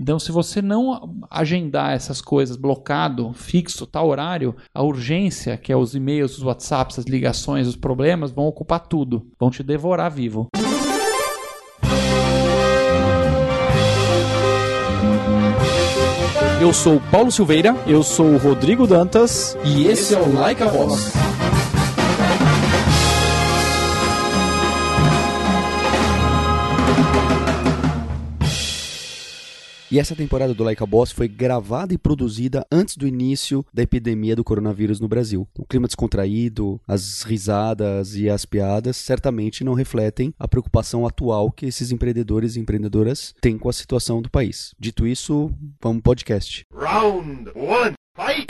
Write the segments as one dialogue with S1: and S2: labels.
S1: Então, se você não agendar essas coisas blocado, fixo, tal horário, a urgência, que é os e-mails, os WhatsApps, as ligações, os problemas, vão ocupar tudo, vão te devorar vivo.
S2: Eu sou o Paulo Silveira.
S3: Eu sou o Rodrigo Dantas.
S2: E esse é o Like a Boss.
S4: E essa temporada do Like a Boss foi gravada e produzida antes do início da epidemia do coronavírus no Brasil. O clima descontraído, as risadas e as piadas certamente não refletem a preocupação atual que esses empreendedores e empreendedoras têm com a situação do país. Dito isso, vamos pro podcast. Round one, fight!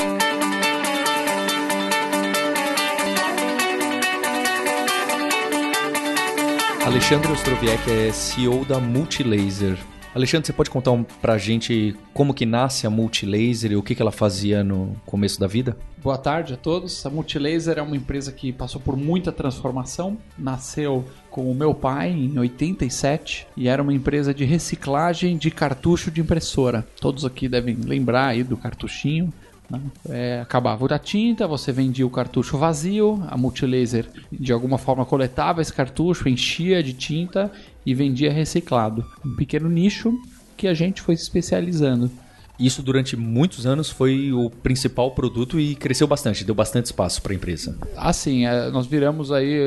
S2: Alexandre Ostroviec é CEO da Multilaser. Alexandre, você pode contar um, pra gente como que nasce a Multilaser e o que, que ela fazia no começo da vida?
S1: Boa tarde a todos. A Multilaser é uma empresa que passou por muita transformação. Nasceu com o meu pai em 87 e era uma empresa de reciclagem de cartucho de impressora. Todos aqui devem lembrar aí do cartuchinho. Né? É, acabava a tinta, você vendia o cartucho vazio, a Multilaser de alguma forma coletava esse cartucho, enchia de tinta e vendia reciclado. Um pequeno nicho que a gente foi se especializando.
S2: Isso durante muitos anos foi o principal produto e cresceu bastante, deu bastante espaço para a empresa.
S1: Assim, nós viramos aí,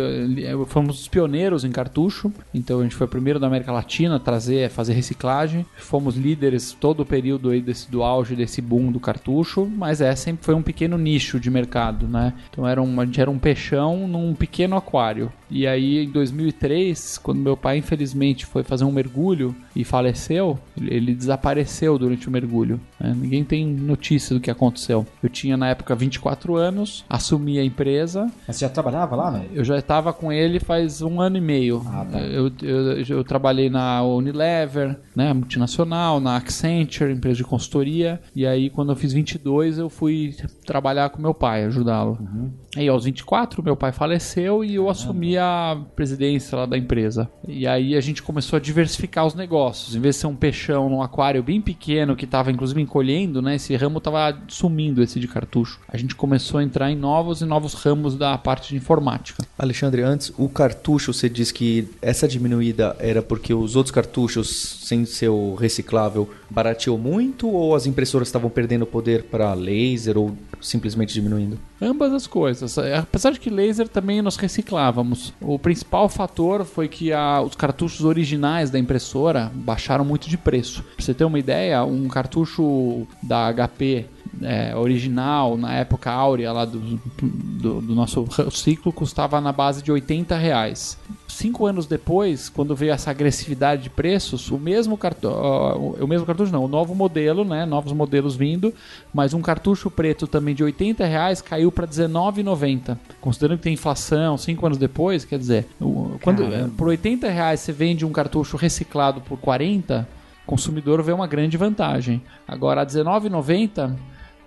S1: eh, fomos os pioneiros em cartucho, então a gente foi o primeiro da América Latina a trazer, fazer reciclagem. Fomos líderes todo o período aí desse, do auge desse boom do cartucho, mas é sempre foi um pequeno nicho de mercado, né? Então era um, a gente era um peixão num pequeno aquário. E aí em 2003, quando meu pai infelizmente foi fazer um mergulho e faleceu, ele desapareceu durante o mergulho. Né? Ninguém tem notícia do que aconteceu. Eu tinha na época 24 anos, assumi a empresa.
S3: Mas você já trabalhava lá, né?
S1: Eu já estava com ele faz um ano e meio. Ah, tá. eu, eu, eu, trabalhei na Unilever, né, multinacional, na Accenture, empresa de consultoria. E aí, quando eu fiz 22, eu fui trabalhar com meu pai, ajudá-lo. Uhum. Aí, aos 24, meu pai faleceu e eu assumi a presidência lá da empresa. E aí, a gente começou a diversificar os negócios. Em vez de ser um peixão num aquário bem pequeno, que estava inclusive encolhendo, né? Esse ramo estava sumindo, esse de cartucho. A gente começou a entrar em novos e novos ramos da parte de informática.
S2: Alexandre, antes, o cartucho, você disse que essa diminuída era porque os outros cartuchos, sem ser o reciclável, barateou muito ou as impressoras estavam perdendo poder para laser ou simplesmente diminuindo?
S1: Ambas as coisas. Apesar de que laser também nós reciclávamos. O principal fator foi que a, os cartuchos originais da impressora baixaram muito de preço. Pra você ter uma ideia, um cartucho da HP é, original, na época áurea lá do, do, do, nosso ciclo, custava na base de 80 reais. Cinco anos depois, quando veio essa agressividade de preços, o mesmo cartucho, o mesmo cartucho não, o novo modelo, né, novos modelos vindo, mas um cartucho preto também de 80 reais caiu para 19,90. Considerando que tem inflação, cinco anos depois, quer dizer, quando por 80 reais você vende um cartucho reciclado por 40 o consumidor vê uma grande vantagem. Agora, a R$19,90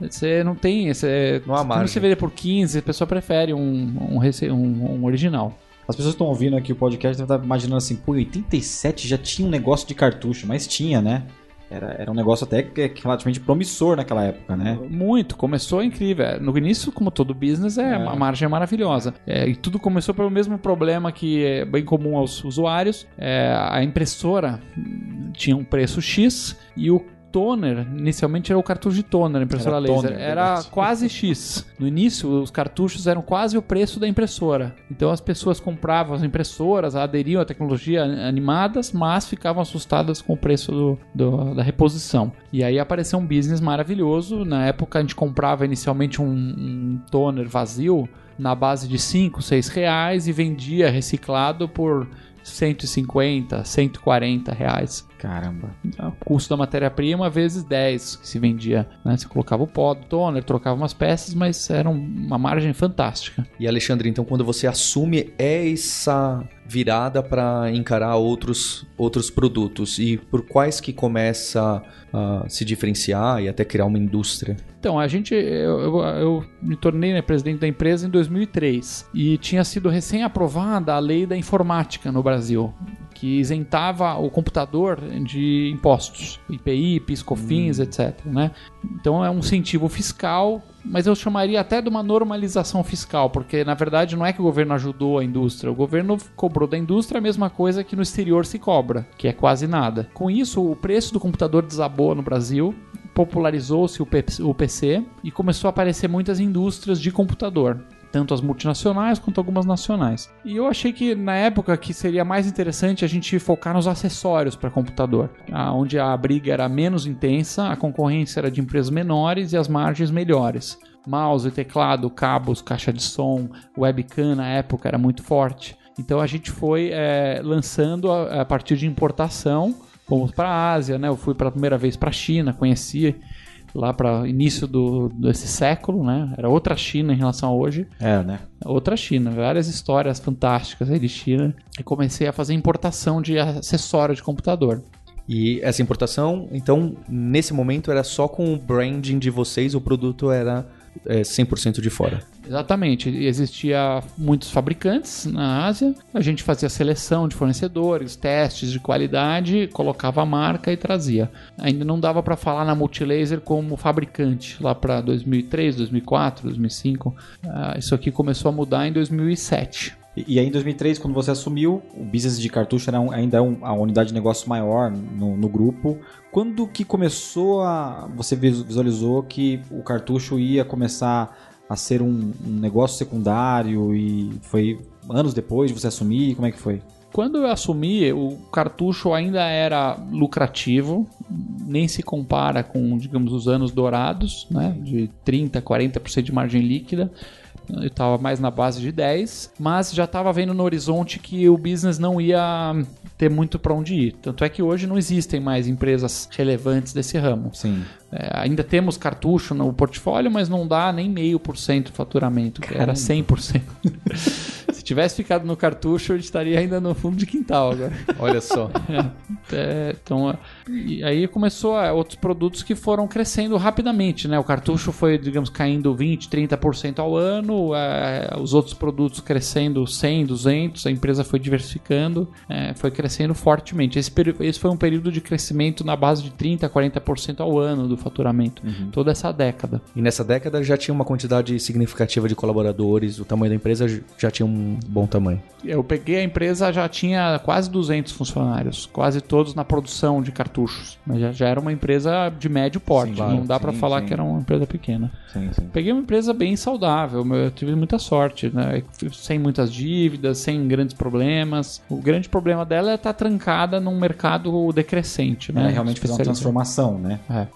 S1: você não tem. Você,
S2: não há margem.
S1: você vê por 15, a pessoa prefere um, um, um, um original.
S3: As pessoas estão ouvindo aqui o podcast devem estar imaginando assim, pô, 87 já tinha um negócio de cartucho, mas tinha, né? Era, era um negócio até relativamente promissor naquela época, né?
S1: Muito, começou incrível. No início, como todo business, é, é. a margem é maravilhosa. É, e tudo começou pelo mesmo problema que é bem comum aos usuários. É, a impressora tinha um preço X e o toner, inicialmente era o cartucho de toner, a impressora era laser. Toner, era quase X. No início, os cartuchos eram quase o preço da impressora. Então as pessoas compravam as impressoras, aderiam à tecnologia animadas, mas ficavam assustadas com o preço do, do, da reposição. E aí apareceu um business maravilhoso. Na época a gente comprava inicialmente um, um toner vazio na base de 5, 6 reais e vendia reciclado por 150, 140 reais.
S3: Caramba.
S1: O custo da matéria-prima vezes 10 que se vendia. Né? Você colocava o pó do toner, trocava umas peças, mas era uma margem fantástica.
S2: E Alexandre, então quando você assume essa virada para encarar outros, outros produtos e por quais que começa a se diferenciar e até criar uma indústria?
S1: Então, a gente, eu, eu, eu me tornei né, presidente da empresa em 2003 e tinha sido recém aprovada a lei da informática no Brasil que isentava o computador de impostos, IPI, PIS/COFINS, etc. Né? Então é um incentivo fiscal, mas eu chamaria até de uma normalização fiscal, porque na verdade não é que o governo ajudou a indústria, o governo cobrou da indústria a mesma coisa que no exterior se cobra, que é quase nada. Com isso, o preço do computador desabou no Brasil, popularizou-se o PC e começou a aparecer muitas indústrias de computador. Tanto as multinacionais quanto algumas nacionais. E eu achei que na época que seria mais interessante a gente focar nos acessórios para computador, onde a briga era menos intensa, a concorrência era de empresas menores e as margens melhores. Mouse, teclado, cabos, caixa de som, webcam na época era muito forte. Então a gente foi eh, lançando a, a partir de importação fomos para a Ásia, né? Eu fui pela primeira vez para a China, conheci lá para início do, desse século, né? Era outra China em relação a hoje,
S3: É, né?
S1: outra China, várias histórias fantásticas aí de China. E comecei a fazer importação de acessório de computador.
S2: E essa importação, então, nesse momento era só com o branding de vocês, o produto era é, 100% de fora.
S1: Exatamente, existia muitos fabricantes na Ásia, a gente fazia seleção de fornecedores, testes de qualidade, colocava a marca e trazia. Ainda não dava para falar na Multilaser como fabricante, lá para 2003, 2004, 2005. Ah, isso aqui começou a mudar em 2007.
S3: E, aí em 2003, quando você assumiu, o business de cartucho era um- ainda um- a unidade de negócio maior no, no grupo. Quando que começou a... você vis- visualizou que o cartucho ia começar a ser um, um negócio secundário e foi anos depois de você assumir? Como é que foi?
S1: Quando eu assumi, o cartucho ainda era lucrativo, nem se compara com, digamos, os anos dourados, né, de 30, 40% de margem líquida. Eu estava mais na base de 10, mas já estava vendo no horizonte que o business não ia ter muito para onde ir. Tanto é que hoje não existem mais empresas relevantes desse ramo.
S3: Sim.
S1: É, ainda temos cartucho no portfólio, mas não dá nem meio por cento de faturamento, que era 100%. Se tivesse ficado no cartucho, eu estaria ainda no fundo de quintal agora.
S2: Olha só.
S1: É, então, aí começou é, outros produtos que foram crescendo rapidamente, né? O cartucho foi, digamos, caindo 20, 30% ao ano, é, os outros produtos crescendo 100, 200, a empresa foi diversificando, é, foi crescendo fortemente. Esse, esse foi um período de crescimento na base de 30, 40% ao ano do faturamento, toda essa década.
S2: E nessa década já tinha uma quantidade significativa de colaboradores, o tamanho da empresa já tinha um bom tamanho.
S1: Eu peguei a empresa, já tinha quase 200 funcionários, quase todos na produção de cartuchos. Mas já, já era uma empresa de médio porte,
S3: Sim, claro.
S1: não dá pra
S3: Sim,
S1: falar
S3: sim.
S1: que era uma empresa pequena.
S3: Sim, sim.
S1: Peguei uma empresa bem saudável, eu tive muita sorte, né? Sem muitas dívidas, sem grandes problemas. O grande problema dela é estar trancada num mercado decrescente, né?
S3: É, realmente fazer uma transformação, né?
S1: É.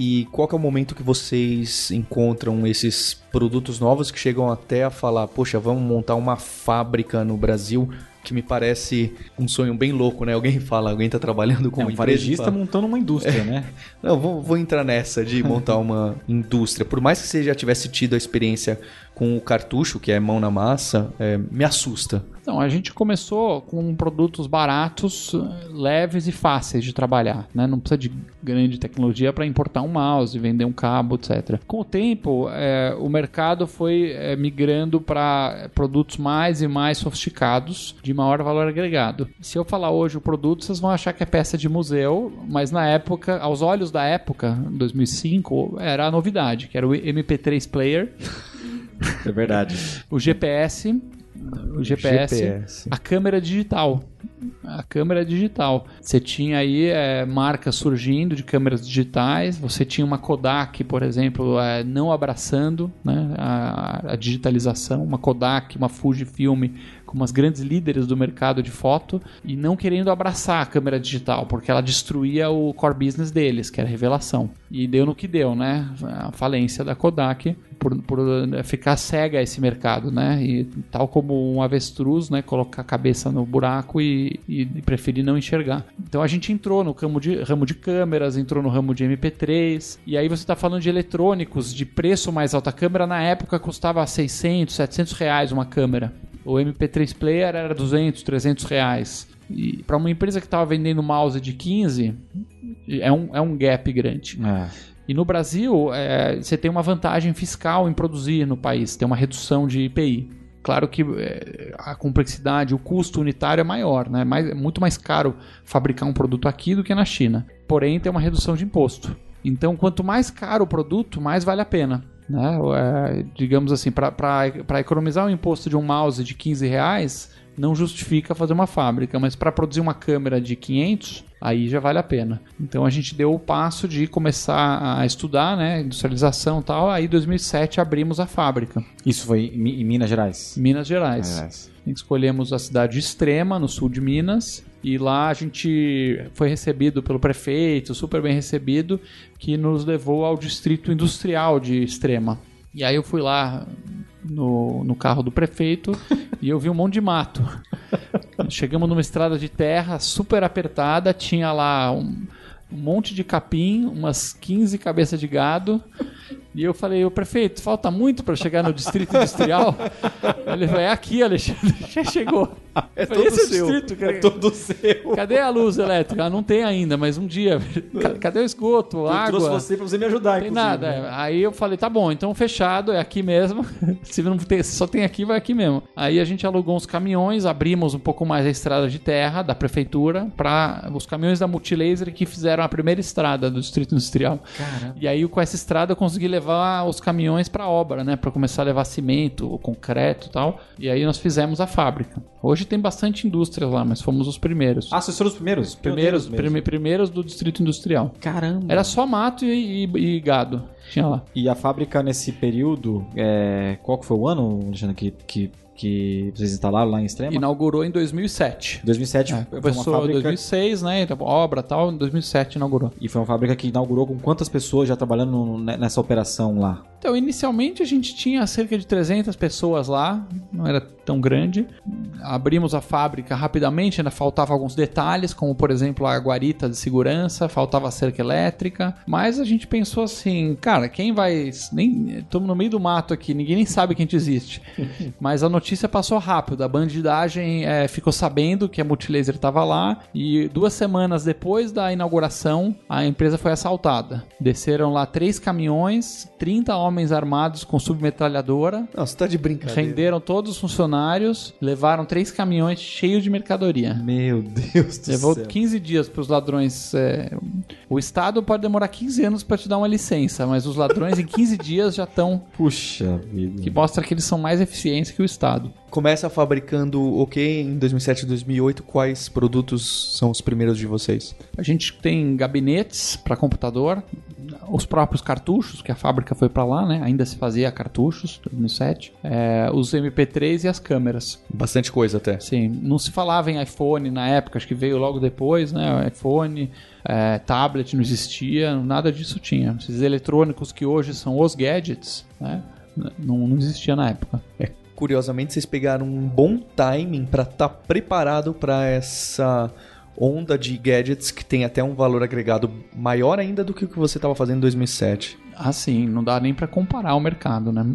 S2: E qual é o momento que vocês encontram esses produtos novos que chegam até a falar, poxa, vamos montar uma fábrica no Brasil? Que me parece um sonho bem louco, né? Alguém fala, alguém tá trabalhando com
S3: É um varejista
S2: fala,
S3: montando uma indústria, né?
S2: Não, vou, vou entrar nessa de montar uma indústria. Por mais que você já tivesse tido a experiência com o cartucho, que é mão na massa, é, me assusta.
S1: Então, a gente começou com produtos baratos, leves e fáceis de trabalhar. Né? Não precisa de grande tecnologia para importar um mouse, vender um cabo, etc. Com o tempo, eh, o mercado foi eh, migrando para produtos mais e mais sofisticados, de maior valor agregado. Se eu falar hoje o produto, vocês vão achar que é peça de museu, mas na época, aos olhos da época, 2005, era a novidade, que era o MP3 Player,
S3: É verdade.
S1: o GPS, o GPS,
S2: GPS.
S1: a câmera digital. A câmera digital. Você tinha aí é, marcas surgindo de câmeras digitais. Você tinha uma Kodak, por exemplo, é, não abraçando né, a, a digitalização. Uma Kodak, uma Fujifilm, como as grandes líderes do mercado de foto, e não querendo abraçar a câmera digital, porque ela destruía o core business deles, que era revelação. E deu no que deu, né? A falência da Kodak por, por eh, ficar cega a esse mercado, né? E tal como um avestruz, né? Colocar a cabeça no buraco e, e preferir não enxergar. Então a gente entrou no ramo de, ramo de câmeras, entrou no ramo de MP3, e aí você está falando de eletrônicos de preço mais alto. A câmera na época custava 600, 700 reais uma câmera. O MP3 Player era 200, 300 reais. E para uma empresa que estava vendendo mouse de 15, é um, é um gap grande.
S3: É.
S1: E no Brasil, é, você tem uma vantagem fiscal em produzir no país, tem uma redução de IPI. claro que é, a complexidade, o custo unitário é maior, né? Mais, é muito mais caro fabricar um produto aqui do que na China. Porém, tem uma redução de imposto. Então, quanto mais caro o produto, mais vale a pena. Né? É, digamos assim, para economizar o imposto de um mouse de 15 reais, não justifica fazer uma fábrica, mas para produzir uma câmera de 500, aí já vale a pena. Então a gente deu o passo de começar a estudar, né, industrialização e tal, aí em 2007 abrimos a fábrica.
S3: Isso foi em Minas Gerais?
S1: Minas Gerais. Gerais. Escolhemos a cidade Extrema, no sul de Minas, e lá a gente foi recebido pelo prefeito, super bem recebido, que nos levou ao distrito industrial de Extrema. E aí eu fui lá no, no carro do prefeito e eu vi um monte de mato. Chegamos numa estrada de terra super apertada, tinha lá um, um monte de capim, umas 15 cabeças de gado e eu falei, o prefeito, falta muito para chegar no distrito industrial? Ele falou, é aqui, Alexandre, já chegou.
S3: É todo seu. É, distrito,
S1: é todo seu. Cadê a luz elétrica? Ah, não tem ainda, mas um dia. Cadê o esgoto, eu água? Eu trouxe
S3: você para você me ajudar,
S1: Não tem nada. Né? Aí eu falei, tá bom, então fechado, é aqui mesmo. Se não tem, só tem aqui, vai aqui mesmo. Aí a gente alugou uns caminhões, abrimos um pouco mais a estrada de terra da prefeitura para os caminhões da Multilaser que fizeram a primeira estrada do distrito industrial. Caramba. E aí com essa estrada eu consegui levar levar os caminhões para obra, né? Para começar a levar cimento, concreto e tal. E aí nós fizemos a fábrica. Hoje tem bastante indústria lá, mas fomos os primeiros.
S3: Ah, vocês foram os primeiros?
S1: Primeiros, prime, primeiros do distrito industrial.
S3: Caramba.
S1: Era só mato e, e, e gado. Tinha lá.
S3: E a fábrica nesse período, é... qual que foi o ano, Alexandre, que, que que vocês instalaram lá em Extrema?
S1: Inaugurou em 2007.
S3: 2007
S1: é, foi uma fábrica... 2006, né? Então, obra tal, em 2007 inaugurou.
S3: E foi uma fábrica que inaugurou com quantas pessoas já trabalhando nessa operação lá?
S1: Então, inicialmente a gente tinha cerca de 300 pessoas lá, não era tão grande. Abrimos a fábrica rapidamente, ainda faltava alguns detalhes, como por exemplo a guarita de segurança, faltava a cerca elétrica, mas a gente pensou assim, cara, quem vai. Nem estamos no meio do mato aqui, ninguém nem sabe que a gente existe. mas a notícia passou rápido, a bandidagem é, ficou sabendo que a Multilaser estava lá e duas semanas depois da inauguração a empresa foi assaltada. Desceram lá três caminhões, 30 homens armados com submetralhadora.
S2: Nossa, tá de brincadeira.
S1: Renderam todos os funcionários, levaram três caminhões cheios de mercadoria.
S3: Meu Deus do
S1: Levou
S3: céu.
S1: 15 dias para os ladrões. É... O Estado pode demorar 15 anos para te dar uma licença, mas os ladrões em 15 dias já estão.
S3: Puxa vida.
S1: Que mostra que eles são mais eficientes que o Estado.
S2: Começa fabricando o que em 2007 e 2008? Quais produtos são os primeiros de vocês?
S1: A gente tem gabinetes para computador, os próprios cartuchos, que a fábrica foi para lá, né? Ainda se fazia cartuchos, 2007. É, os MP3 e as câmeras.
S2: Bastante coisa até.
S1: Sim, não se falava em iPhone na época, acho que veio logo depois, né? iPhone, é, tablet não existia, nada disso tinha. Esses eletrônicos que hoje são os gadgets, né? Não, não existia na época.
S2: É, curiosamente, vocês pegaram um bom timing para estar tá preparado para essa onda de gadgets que tem até um valor agregado maior ainda do que o que você estava fazendo em 2007.
S1: Ah, sim, não dá nem para comparar o mercado, né?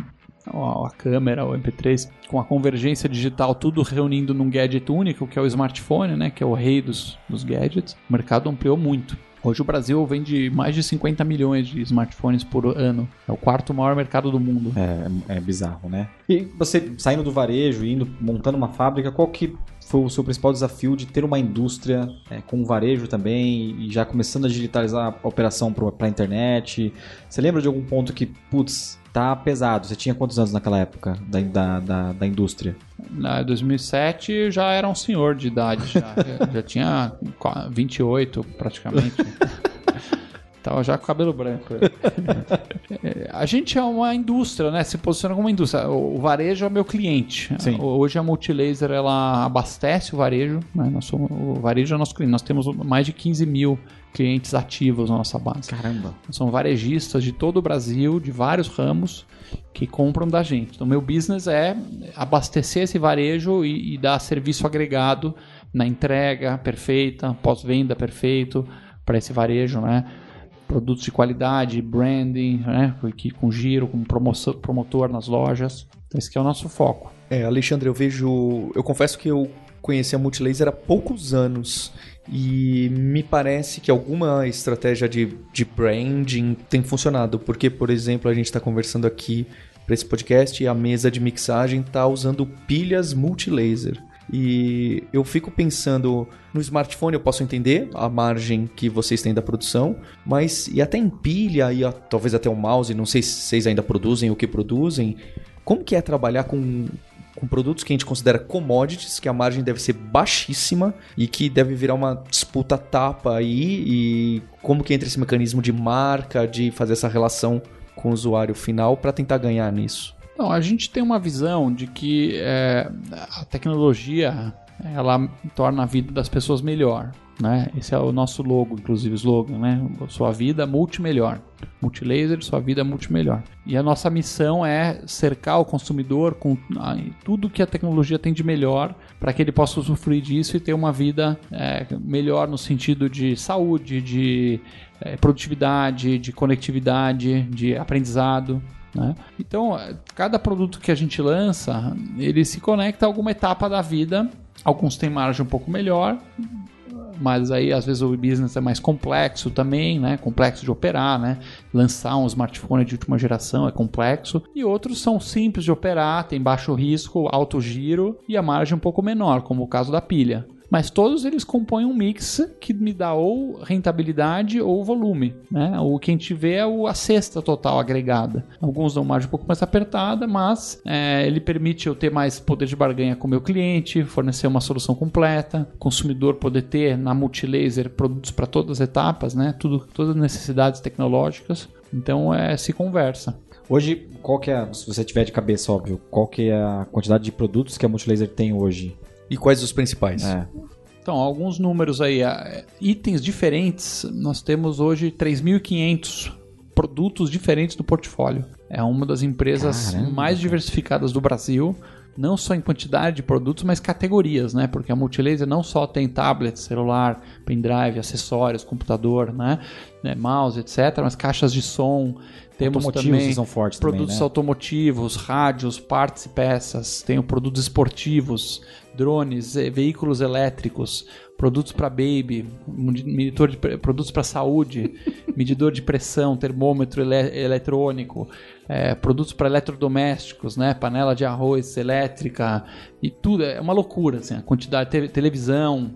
S1: A câmera, o MP3, com a convergência digital, tudo reunindo num gadget único, que é o smartphone, né? Que é o rei dos, dos gadgets. O mercado ampliou muito. Hoje o Brasil vende mais de 50 milhões de smartphones por ano. É o quarto maior mercado do mundo.
S3: É, é bizarro, né? E você saindo do varejo, indo montando uma fábrica, qual que foi o seu principal desafio de ter uma indústria é, com varejo também e já começando a digitalizar a operação para a internet? Você lembra de algum ponto que, putz, tá pesado? Você tinha quantos anos naquela época da, da, da, da indústria?
S1: Na 2007 já era um senhor de idade, já, já tinha 28 praticamente. Tava já com cabelo branco. É, a gente é uma indústria, né? Se posiciona como uma indústria. O varejo é meu cliente. Sim. Hoje a Multilaser ela abastece o varejo. Né? Nós somos, o varejo é nosso cliente. Nós temos mais de 15 mil clientes ativos na nossa base.
S3: Caramba.
S1: São varejistas de todo o Brasil, de vários ramos, que compram da gente. Então, meu business é abastecer esse varejo e, e dar serviço agregado na entrega perfeita, pós-venda perfeito para esse varejo, né? produtos de qualidade, branding, né? com giro, com promoção, promotor nas lojas. Então, esse é o nosso foco.
S2: É, Alexandre, eu vejo. Eu confesso que eu conheci a Multilaser há poucos anos e me parece que alguma estratégia de, de branding tem funcionado. Porque, por exemplo, a gente está conversando aqui para esse podcast e a mesa de mixagem está usando pilhas multilaser. E eu fico pensando no smartphone, eu posso entender a margem que vocês têm da produção, mas e até em pilha e talvez até o mouse, não sei se vocês ainda produzem o que produzem. Como que é trabalhar com com produtos que a gente considera commodities, que a margem deve ser baixíssima e que deve virar uma disputa tapa aí e como que entra esse mecanismo de marca, de fazer essa relação com o usuário final para tentar ganhar nisso?
S1: Não, a gente tem uma visão de que é, a tecnologia ela torna a vida das pessoas melhor. Né? Esse é o nosso logo, inclusive, slogan, né? Sua vida multimelhor. Multilaser, sua vida multimelhor. E a nossa missão é cercar o consumidor com tudo que a tecnologia tem de melhor para que ele possa usufruir disso e ter uma vida é, melhor no sentido de saúde, de é, produtividade, de conectividade, de aprendizado. Né? Então, cada produto que a gente lança, ele se conecta a alguma etapa da vida. Alguns têm margem um pouco melhor, mas aí às vezes o business é mais complexo também, né? Complexo de operar, né? Lançar um smartphone de última geração é complexo. E outros são simples de operar, tem baixo risco, alto giro e a margem um pouco menor, como o caso da pilha mas todos eles compõem um mix que me dá ou rentabilidade ou volume. Né? O que a gente vê é a cesta total agregada. Alguns dão margem um pouco mais apertada, mas é, ele permite eu ter mais poder de barganha com o meu cliente, fornecer uma solução completa, consumidor poder ter na multilaser produtos para todas as etapas, né? Tudo, todas as necessidades tecnológicas. Então é, se conversa.
S3: Hoje, qual que é, se você tiver de cabeça, óbvio, qual que é a quantidade de produtos que a Multilaser tem hoje?
S2: E quais os principais? É.
S1: Então, alguns números aí. Itens diferentes, nós temos hoje 3.500 produtos diferentes do portfólio. É uma das empresas Caramba, mais diversificadas do Brasil não só em quantidade de produtos, mas categorias, né? Porque a Multilaser não só tem tablet, celular, pendrive, acessórios, computador, né? né? Mouse, etc., mas caixas de som. Temos também
S3: são fortes
S1: produtos
S3: também, né?
S1: automotivos, rádios, partes e peças. Tem produtos esportivos, drones, veículos elétricos, produtos para baby, medidor de produtos para saúde, medidor de pressão, termômetro ele eletrônico, é, produtos para eletrodomésticos, né, panela de arroz elétrica e tudo é uma loucura, assim, a quantidade de televisão,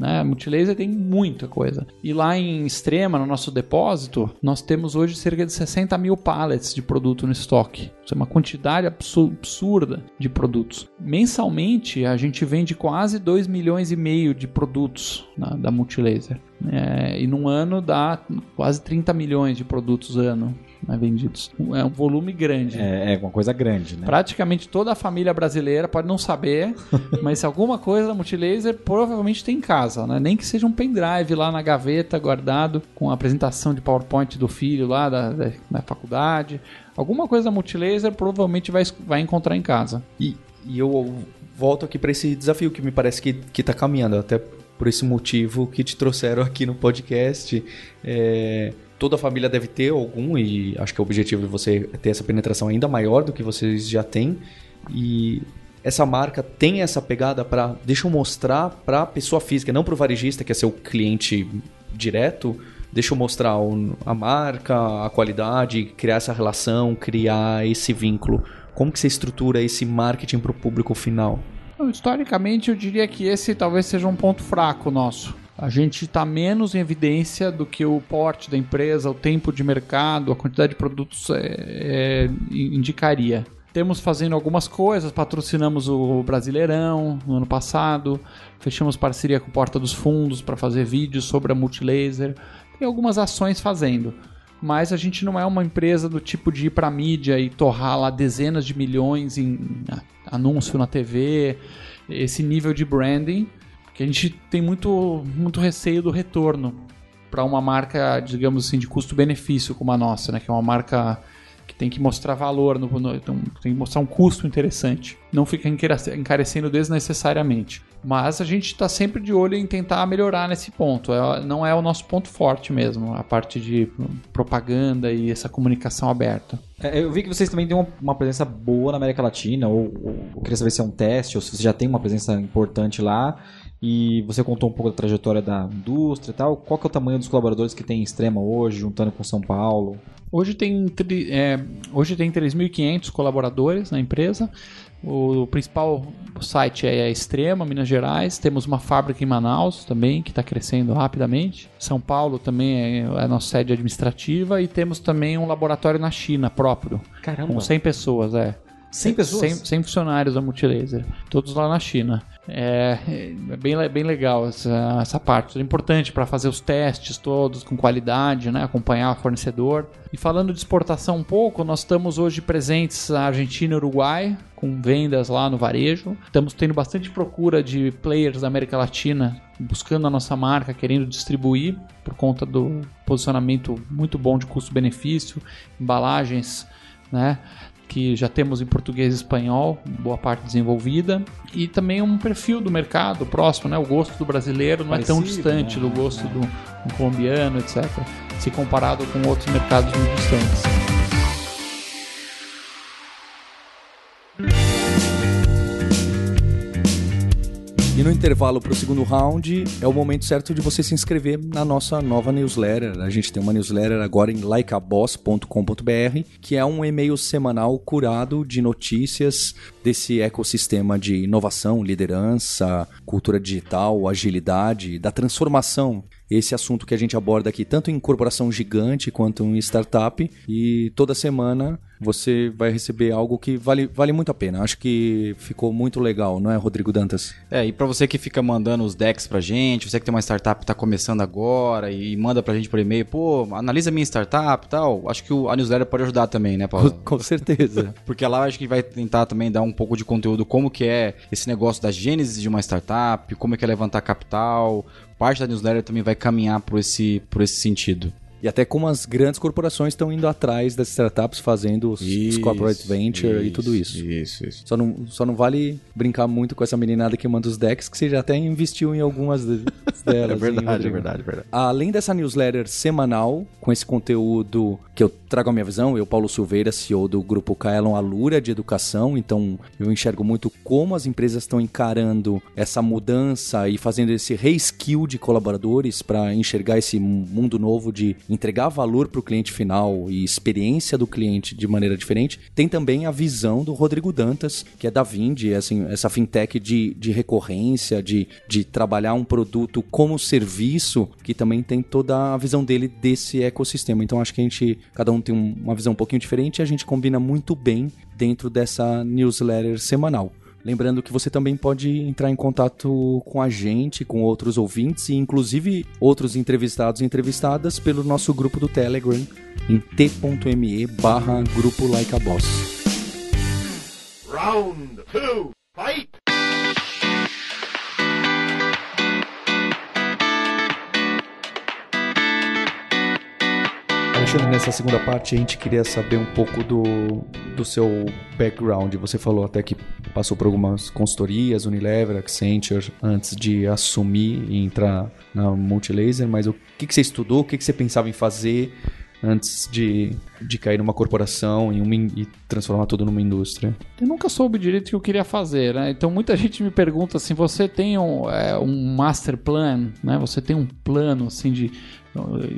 S1: né? Multilaser tem muita coisa. E lá em Extrema, no nosso depósito, nós temos hoje cerca de 60 mil pallets de produto no estoque. Isso é uma quantidade absurda de produtos. Mensalmente, a gente vende quase 2 milhões e meio de produtos da Multilaser. É, e num ano dá quase 30 milhões de produtos ano né, vendidos. É um volume grande.
S3: É, é uma coisa grande, né?
S1: Praticamente toda a família brasileira pode não saber, mas se alguma coisa da Multilaser provavelmente tem em casa, né? Nem que seja um pendrive lá na gaveta guardado com a apresentação de PowerPoint do filho lá da, da, da faculdade. Alguma coisa da Multilaser provavelmente vai, vai encontrar em casa.
S2: E, e eu volto aqui para esse desafio que me parece que está caminhando, até por esse motivo que te trouxeram aqui no podcast. É, toda família deve ter algum, e acho que o objetivo de você é ter essa penetração ainda maior do que vocês já têm. E essa marca tem essa pegada para deixa eu mostrar para a pessoa física, não para o varejista que é seu cliente direto. Deixa eu mostrar a marca, a qualidade, criar essa relação, criar esse vínculo. Como que você estrutura esse marketing para o público final?
S1: Historicamente, eu diria que esse talvez seja um ponto fraco nosso. A gente está menos em evidência do que o porte da empresa, o tempo de mercado, a quantidade de produtos é, é, indicaria. Temos fazendo algumas coisas, patrocinamos o Brasileirão no ano passado, fechamos parceria com Porta dos Fundos para fazer vídeos sobre a Multilaser, tem algumas ações fazendo. Mas a gente não é uma empresa do tipo de ir para mídia e torrar lá dezenas de milhões em anúncio na TV, esse nível de branding, que a gente tem muito, muito receio do retorno para uma marca, digamos assim, de custo-benefício como a nossa, né? Que é uma marca que tem que mostrar valor, no, no, tem que mostrar um custo interessante. Não fica encarecendo desnecessariamente. Mas a gente está sempre de olho em tentar melhorar nesse ponto. É, não é o nosso ponto forte mesmo, a parte de propaganda e essa comunicação aberta.
S3: É, eu vi que vocês também têm uma, uma presença boa na América Latina, ou, ou, eu queria saber se é um teste, ou se você já tem uma presença importante lá. E você contou um pouco da trajetória da indústria e tal. Qual que é o tamanho dos colaboradores que tem em Extrema hoje, juntando com São Paulo?
S1: Hoje tem, é, hoje tem 3.500 colaboradores na empresa. O principal site é a Extrema, Minas Gerais. Temos uma fábrica em Manaus também, que está crescendo rapidamente. São Paulo também é a nossa sede administrativa. E temos também um laboratório na China próprio,
S3: Caramba.
S1: com 100 pessoas. É.
S3: 100 pessoas?
S1: 100, 100 funcionários da Multilaser, todos lá na China. É, é bem, bem legal essa, essa parte. É importante para fazer os testes todos com qualidade, né? acompanhar o fornecedor. E falando de exportação um pouco, nós estamos hoje presentes na Argentina e Uruguai, com vendas lá no varejo. Estamos tendo bastante procura de players da América Latina buscando a nossa marca, querendo distribuir por conta do posicionamento muito bom de custo-benefício, embalagens, né? Que já temos em português e espanhol, boa parte desenvolvida, e também um perfil do mercado próximo, né? O gosto do brasileiro não é tão
S3: Parecido,
S1: distante
S3: né?
S1: do gosto do, do colombiano, etc. Se comparado com outros mercados muito distantes.
S2: E no intervalo para o segundo round é o momento certo de você se inscrever na nossa nova newsletter. A gente tem uma newsletter agora em likeaboss.com.br, que é um e-mail semanal curado de notícias desse ecossistema de inovação, liderança, cultura digital, agilidade, da transformação esse assunto que a gente aborda aqui, tanto em corporação gigante quanto em startup. E toda semana você vai receber algo que vale, vale muito a pena. Acho que ficou muito legal, não é, Rodrigo Dantas?
S3: É, e pra você que fica mandando os decks pra gente, você que tem uma startup que tá começando agora e manda pra gente por e-mail, pô, analisa minha startup e tal, acho que o, a newsletter pode ajudar também, né, Paulo?
S2: Com certeza.
S3: Porque lá acho que vai tentar também dar um pouco de conteúdo como que é esse negócio da gênese de uma startup, como é que é levantar capital. Parte da newsletter também vai caminhar por esse, por esse sentido.
S2: E até como as grandes corporações estão indo atrás das startups fazendo os, os corporate venture e tudo isso.
S3: Isso, isso.
S2: Só não, só não vale brincar muito com essa meninada que manda os decks, que você já até investiu em algumas de- delas.
S3: É verdade, é verdade, é verdade.
S2: Além dessa newsletter semanal, com esse conteúdo que eu trago a minha visão, eu, Paulo Silveira, CEO do grupo Kaelon Alura de Educação, então eu enxergo muito como as empresas estão encarando essa mudança e fazendo esse reskill de colaboradores para enxergar esse mundo novo de entregar valor para o cliente final e experiência do cliente de maneira diferente. Tem também a visão do Rodrigo Dantas, que é da Vindi, assim, essa fintech de, de recorrência, de, de trabalhar um produto como serviço, que também tem toda a visão dele desse ecossistema. Então acho que a gente, cada um tem um- uma visão um pouquinho diferente e a gente combina muito bem dentro dessa newsletter semanal. Lembrando que você também pode entrar em contato com a gente, com outros ouvintes e inclusive outros entrevistados e entrevistadas pelo nosso grupo do Telegram em t.me barra grupo like a boss.
S5: Round two, fight!
S2: Alexandre, nessa segunda parte a gente queria saber um pouco do, do seu background. Você falou até que passou por algumas consultorias, Unilever, Accenture, antes de assumir e entrar na Multilaser, mas o que, que você estudou, o que, que você pensava em fazer antes de, de cair numa corporação em uma, e transformar tudo numa indústria?
S1: Eu nunca soube direito o que eu queria fazer, né? Então muita gente me pergunta assim: você tem um, é, um master plan, né? Você tem um plano assim de.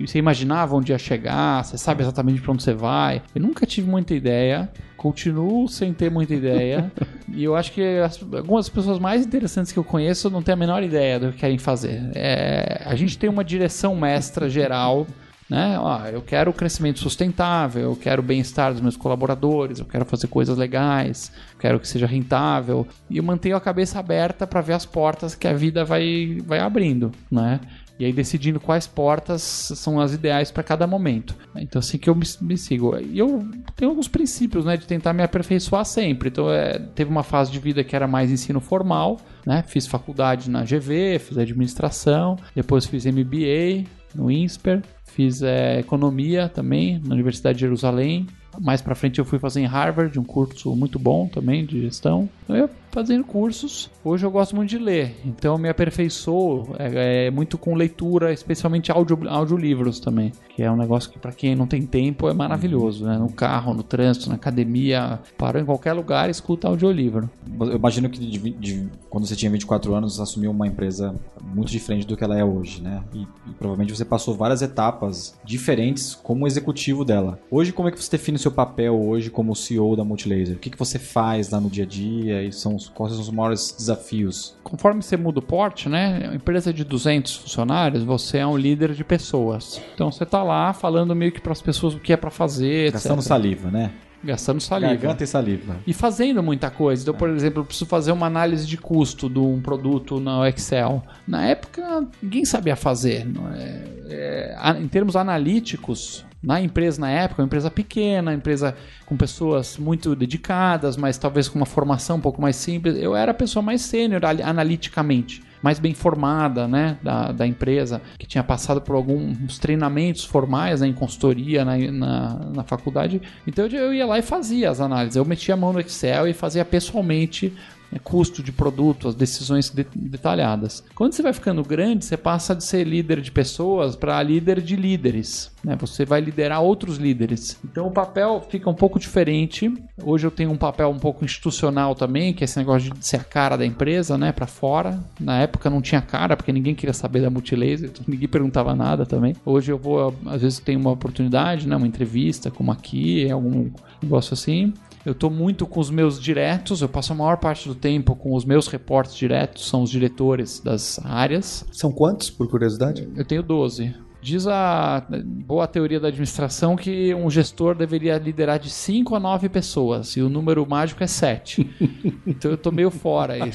S1: Você imaginava onde ia chegar? Você sabe exatamente para onde você vai? Eu nunca tive muita ideia. Continuo sem ter muita ideia. e eu acho que as- algumas pessoas mais interessantes que eu conheço não têm a menor ideia do que querem fazer. É, a gente tem uma direção mestra geral né? Ó, eu quero crescimento sustentável, eu quero o bem-estar dos meus colaboradores, eu quero fazer coisas legais, quero que seja rentável e eu mantenho a cabeça aberta para ver as portas que a vida vai, vai abrindo, né? E aí decidindo quais portas são as ideais para cada momento. Então assim que eu me, me sigo. E eu tenho alguns princípios, né, de tentar me aperfeiçoar sempre. Então é, teve uma fase de vida que era mais ensino formal, né? Fiz faculdade na GV, fiz administração, depois fiz MBA no INSPER, fiz é, economia também na Universidade de Jerusalém Mais pra frente eu fui fazer em Harvard, um curso muito bom também de gestão. Eu fazendo cursos. Hoje eu gosto muito de ler, então me aperfeiçoo é, é muito com leitura, especialmente audio, audiolivros também, que é um negócio que para quem não tem tempo é maravilhoso, né? No carro, no trânsito, na academia, parou em qualquer lugar, escuta audiolivro.
S3: Eu imagino que de, de, quando você tinha 24 anos, assumiu uma empresa muito diferente do que ela é hoje, né? E, e, provavelmente você passou várias etapas diferentes como executivo dela. Hoje, como é que você define seu papel hoje como CEO da Multilaser? O que, que você faz lá no dia a dia e são quais são os maiores desafios?
S1: Conforme você muda o porte, né? Uma empresa de 200 funcionários, você é um líder de pessoas. Então você tá lá falando meio que para as pessoas o que é para fazer,
S3: Gastando
S1: etc.
S3: saliva, né?
S1: Gastando saliva.
S3: Garganta e saliva.
S1: E fazendo muita coisa. Então, por exemplo, eu preciso fazer uma análise de custo de um produto no Excel. Na época, ninguém sabia fazer. não é? É, em termos analíticos, na empresa na época, uma empresa pequena, uma empresa com pessoas muito dedicadas, mas talvez com uma formação um pouco mais simples, eu era a pessoa mais sênior ali- analiticamente. Mais bem formada, né, da, da empresa, que tinha passado por alguns treinamentos formais né, em consultoria na, na, na faculdade. Então eu, eu ia lá e fazia as análises. Eu metia a mão no Excel e fazia pessoalmente né, custo de produto, as decisões de- detalhadas. Quando você vai ficando grande, você passa de ser líder de pessoas para líder de líderes. né? Você vai liderar outros líderes. Então o papel fica um pouco diferente. Hoje eu tenho um papel um pouco institucional também, que é esse negócio de ser a cara da empresa, né, para fora. Na época não tinha cara, porque ninguém queria saber da Multilaser, ninguém perguntava nada também. Hoje eu vou, às vezes tenho uma oportunidade, né, uma entrevista como aqui, algum negócio assim. Eu estou muito com os meus diretos, eu passo a maior parte do tempo com os meus reportes diretos, são os diretores das áreas.
S2: São quantos, por curiosidade?
S1: Eu tenho 12. Diz a boa teoria da administração que um gestor deveria liderar de 5 a 9 pessoas e o número mágico é 7. então eu tô meio fora aí.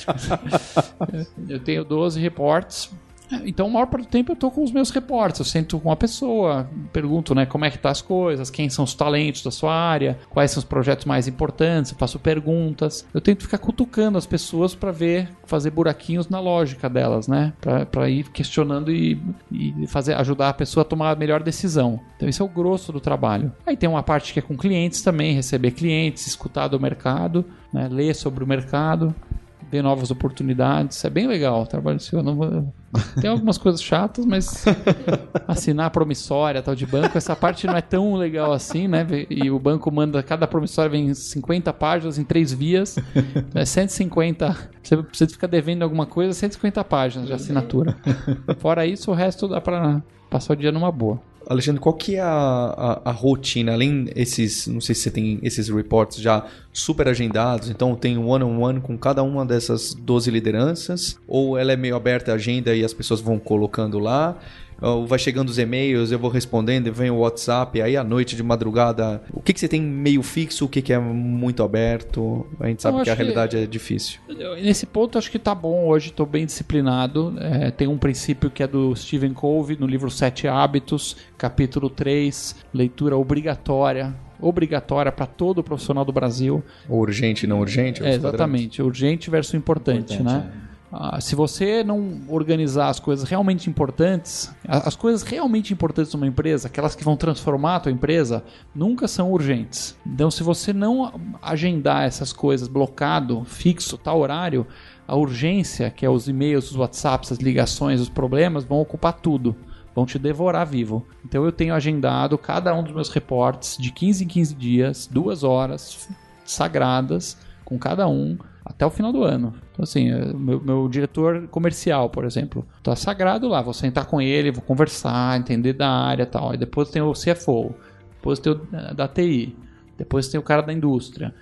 S1: eu tenho 12 reportes. Então, a maior parte do tempo eu tô com os meus reportes. Eu sento com uma pessoa, pergunto, né, como é que tá as coisas, quem são os talentos da sua área, quais são os projetos mais importantes, eu faço perguntas. Eu tento ficar cutucando as pessoas para ver, fazer buraquinhos na lógica delas, né, para ir questionando e, e fazer ajudar a pessoa a tomar a melhor decisão. Então, esse é o grosso do trabalho. Aí tem uma parte que é com clientes também, receber clientes, escutar do mercado, né, ler sobre o mercado ver novas oportunidades. É bem legal o trabalho seu. Não vou... Tem algumas coisas chatas, mas assinar promissória tal de banco, essa parte não é tão legal assim, né? E o banco manda, cada promissória vem em 50 páginas em três vias. É 150. Você precisa ficar devendo alguma coisa, 150 páginas de assinatura. Fora isso, o resto dá pra passar o dia numa boa.
S2: Alexandre, qual que é a, a, a rotina? Além esses, não sei se você tem esses reports já super agendados, então tem um one-on-one com cada uma dessas 12 lideranças, ou ela é meio aberta a agenda e as pessoas vão colocando lá, vai chegando os e-mails, eu vou respondendo, vem o WhatsApp, aí à noite, de madrugada, o que, que você tem meio fixo, o que, que é muito aberto? A gente sabe
S1: Eu
S2: que a
S1: acho que-
S2: realidade é difícil.
S1: Nesse ponto, acho que tá bom hoje, tô bem disciplinado. É, tem um princípio que é do Stephen Covey, no livro Sete Hábitos, capítulo 3, leitura obrigatória. Obrigatória para todo profissional do Brasil.
S2: Urgente e não urgente?
S1: É,
S2: padrões?
S1: exatamente. Urgente versus importante,
S3: Importante,
S1: né? Ah, se você não organizar as coisas realmente importantes, as coisas realmente importantes numa empresa, aquelas que vão transformar a tua empresa, nunca são urgentes. Então, se você não agendar essas coisas blocado, fixo, tal horário, a urgência, que é os e-mails, os WhatsApps, as ligações, os problemas, vão ocupar tudo. Vão te devorar vivo. Então eu tenho agendado cada um dos meus reportes de 15 em 15 dias, duas horas sagradas com cada um até o final do ano. Então, assim, eh, meu, meu diretor comercial, por exemplo, tá sagrado lá. Vou sentar com ele, vou conversar, entender da área e tal. E depois tem o CFO, depois tem o da TI, depois tem o cara da indústria.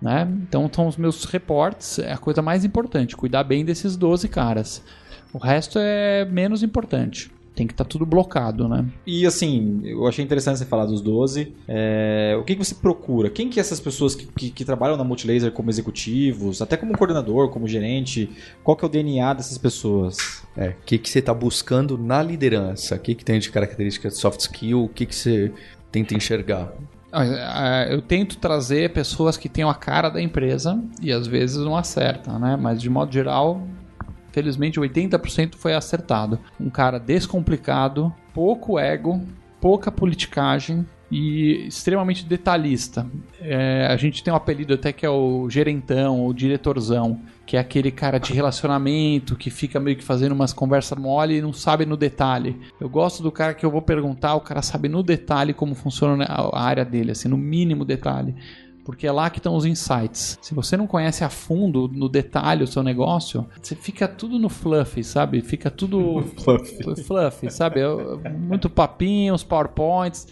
S1: Né? Então, são os meus reportes, é a coisa mais importante, cuidar bem desses 12 caras. O resto é menos importante. Tem que estar tudo blocado, né?
S3: E assim, eu achei interessante você falar dos 12. É, o que, que você procura? Quem que essas pessoas que, que, que trabalham na Multilaser como executivos, até como coordenador, como gerente, qual que é o DNA dessas pessoas?
S2: É, o que, que você está buscando na liderança? O que, que tem de característica de soft skill? O que, que você tenta enxergar?
S1: Ah, Eu tento trazer pessoas que tenham a cara da empresa e às vezes não acertam, né? Mas de modo geral, felizmente 80% foi acertado. Um cara descomplicado, pouco ego, pouca politicagem, e extremamente detalhista. É, a gente tem um apelido até que é o gerentão, o diretorzão, que é aquele cara de relacionamento que fica meio que fazendo umas conversas mole e não sabe no detalhe. Eu gosto do cara que eu vou perguntar, o cara sabe no detalhe como funciona a área dele, assim, no mínimo detalhe porque é lá que estão os insights. Se você não conhece a fundo, no detalhe, o seu negócio, você fica tudo no fluffy, sabe? Fica tudo fluffy, fluffy sabe? Muito papinho, os powerpoints.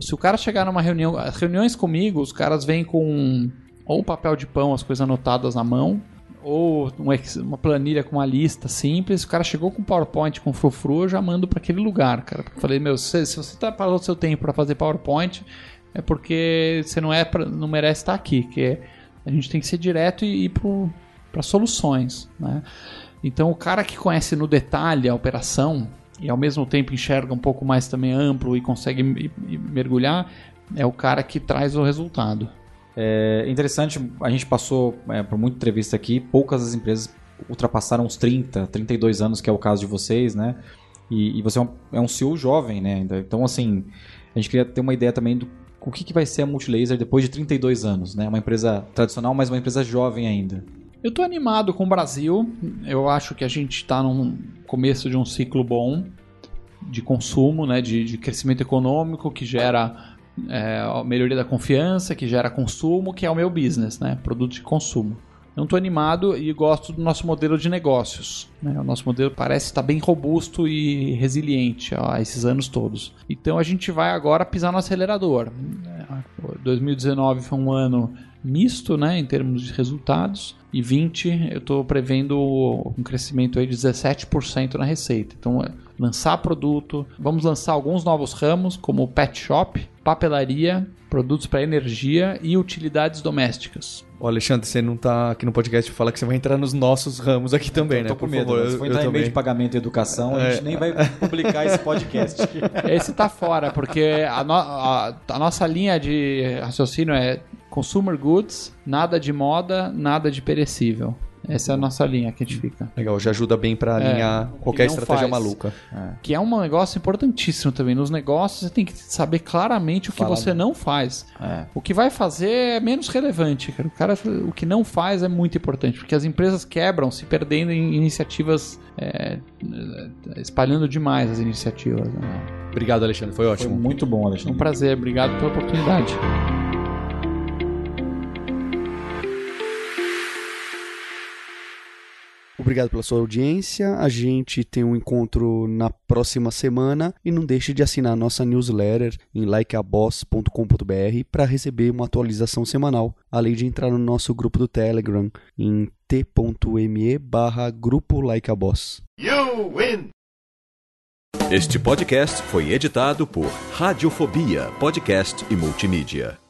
S1: Se o cara chegar numa reunião, as reuniões comigo, os caras vêm com ou papel de pão, as coisas anotadas na mão, ou uma planilha com uma lista simples. O cara chegou com PowerPoint com frufru, eu já mando para aquele lugar, cara. Porque eu falei, meu, se, se você tá parando o seu tempo para fazer PowerPoint, é porque você não é pra, não merece estar aqui, que a gente tem que ser direto e ir para soluções, né? Então o cara que conhece no detalhe a operação e ao mesmo tempo enxerga um pouco mais também amplo e consegue mergulhar, é o cara que traz o resultado.
S3: É interessante, a gente passou é, por muita entrevista aqui, poucas das empresas ultrapassaram os 30, 32 anos, que é o caso de vocês, né? E, e você é um, é um CEO jovem, né? Então, assim, a gente queria ter uma ideia também do o que, que vai ser a Multilaser depois de 32 anos, né? Uma empresa tradicional, mas uma empresa jovem ainda.
S1: Eu estou animado com o Brasil. Eu acho que a gente está no começo de um ciclo bom de consumo, né? de, de crescimento econômico que gera é, melhoria da confiança, que gera consumo, que é o meu business, né? Produto de consumo. Eu estou animado e gosto do nosso modelo de negócios. Né? O nosso modelo parece estar bem robusto e resiliente a esses anos todos. Então a gente vai agora pisar no acelerador. 2019 foi um ano misto, né, em termos de resultados, e 20 eu estou prevendo um crescimento aí de 17% na receita. Então, é lançar produto, vamos lançar alguns novos ramos, como pet shop, papelaria, produtos para energia e utilidades domésticas.
S2: Ô Alexandre, você não está aqui no podcast fala que você vai entrar nos nossos ramos aqui também,
S3: eu
S2: tô
S3: né? com medo. Favor, se for entrar em meio de pagamento e educação, é. a gente nem vai publicar esse podcast.
S1: Esse está fora, porque a, no, a, a nossa linha de raciocínio é consumer goods, nada de moda, nada de perecível. Essa é a nossa linha que a gente fica.
S2: Legal, já ajuda bem para é, alinhar é, qualquer estratégia faz. maluca.
S1: É. Que é um negócio importantíssimo também. Nos negócios você tem que saber claramente o que Fala você bem. não faz. É. O que vai fazer é menos relevante. Cara. O, cara, o que não faz é muito importante, porque as empresas quebram se perdendo em iniciativas, é, espalhando demais as iniciativas. Né?
S2: Obrigado, Alexandre. Foi ótimo.
S3: Foi muito bom, Alexandre.
S1: Um prazer. Obrigado pela oportunidade.
S4: Obrigado pela sua audiência. A gente tem um encontro na próxima semana e não deixe de assinar nossa newsletter em likeaboss.com.br para receber uma atualização semanal, além de entrar no nosso grupo do Telegram em t.me barra grupo likeaboss. You win!
S6: Este podcast foi editado por Radiofobia, podcast e multimídia.